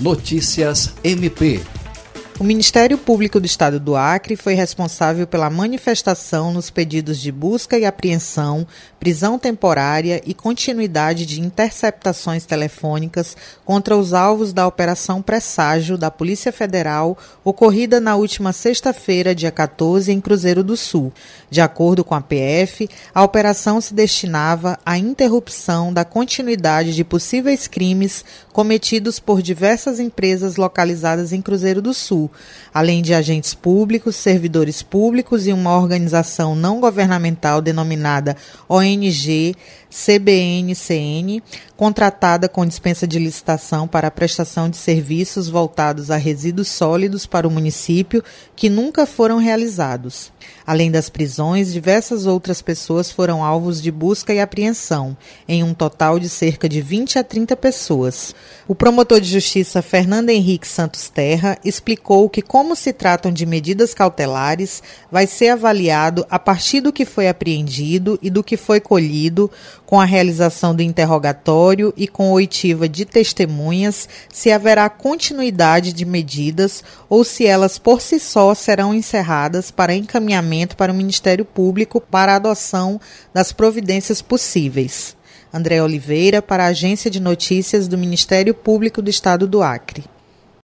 Notícias MP o Ministério Público do Estado do Acre foi responsável pela manifestação nos pedidos de busca e apreensão, prisão temporária e continuidade de interceptações telefônicas contra os alvos da Operação Presságio da Polícia Federal, ocorrida na última sexta-feira, dia 14, em Cruzeiro do Sul. De acordo com a PF, a operação se destinava à interrupção da continuidade de possíveis crimes cometidos por diversas empresas localizadas em Cruzeiro do Sul além de agentes públicos, servidores públicos e uma organização não governamental denominada ONG CBN-CN, contratada com dispensa de licitação para a prestação de serviços voltados a resíduos sólidos para o município que nunca foram realizados. Além das prisões, diversas outras pessoas foram alvos de busca e apreensão, em um total de cerca de 20 a 30 pessoas. O promotor de justiça Fernando Henrique Santos Terra explicou que, como se tratam de medidas cautelares, vai ser avaliado a partir do que foi apreendido e do que foi colhido com a realização do interrogatório e com oitiva de testemunhas, se haverá continuidade de medidas ou se elas por si só serão encerradas para encaminhamento para o Ministério Público para adoção das providências possíveis. André Oliveira, para a Agência de Notícias do Ministério Público do Estado do Acre.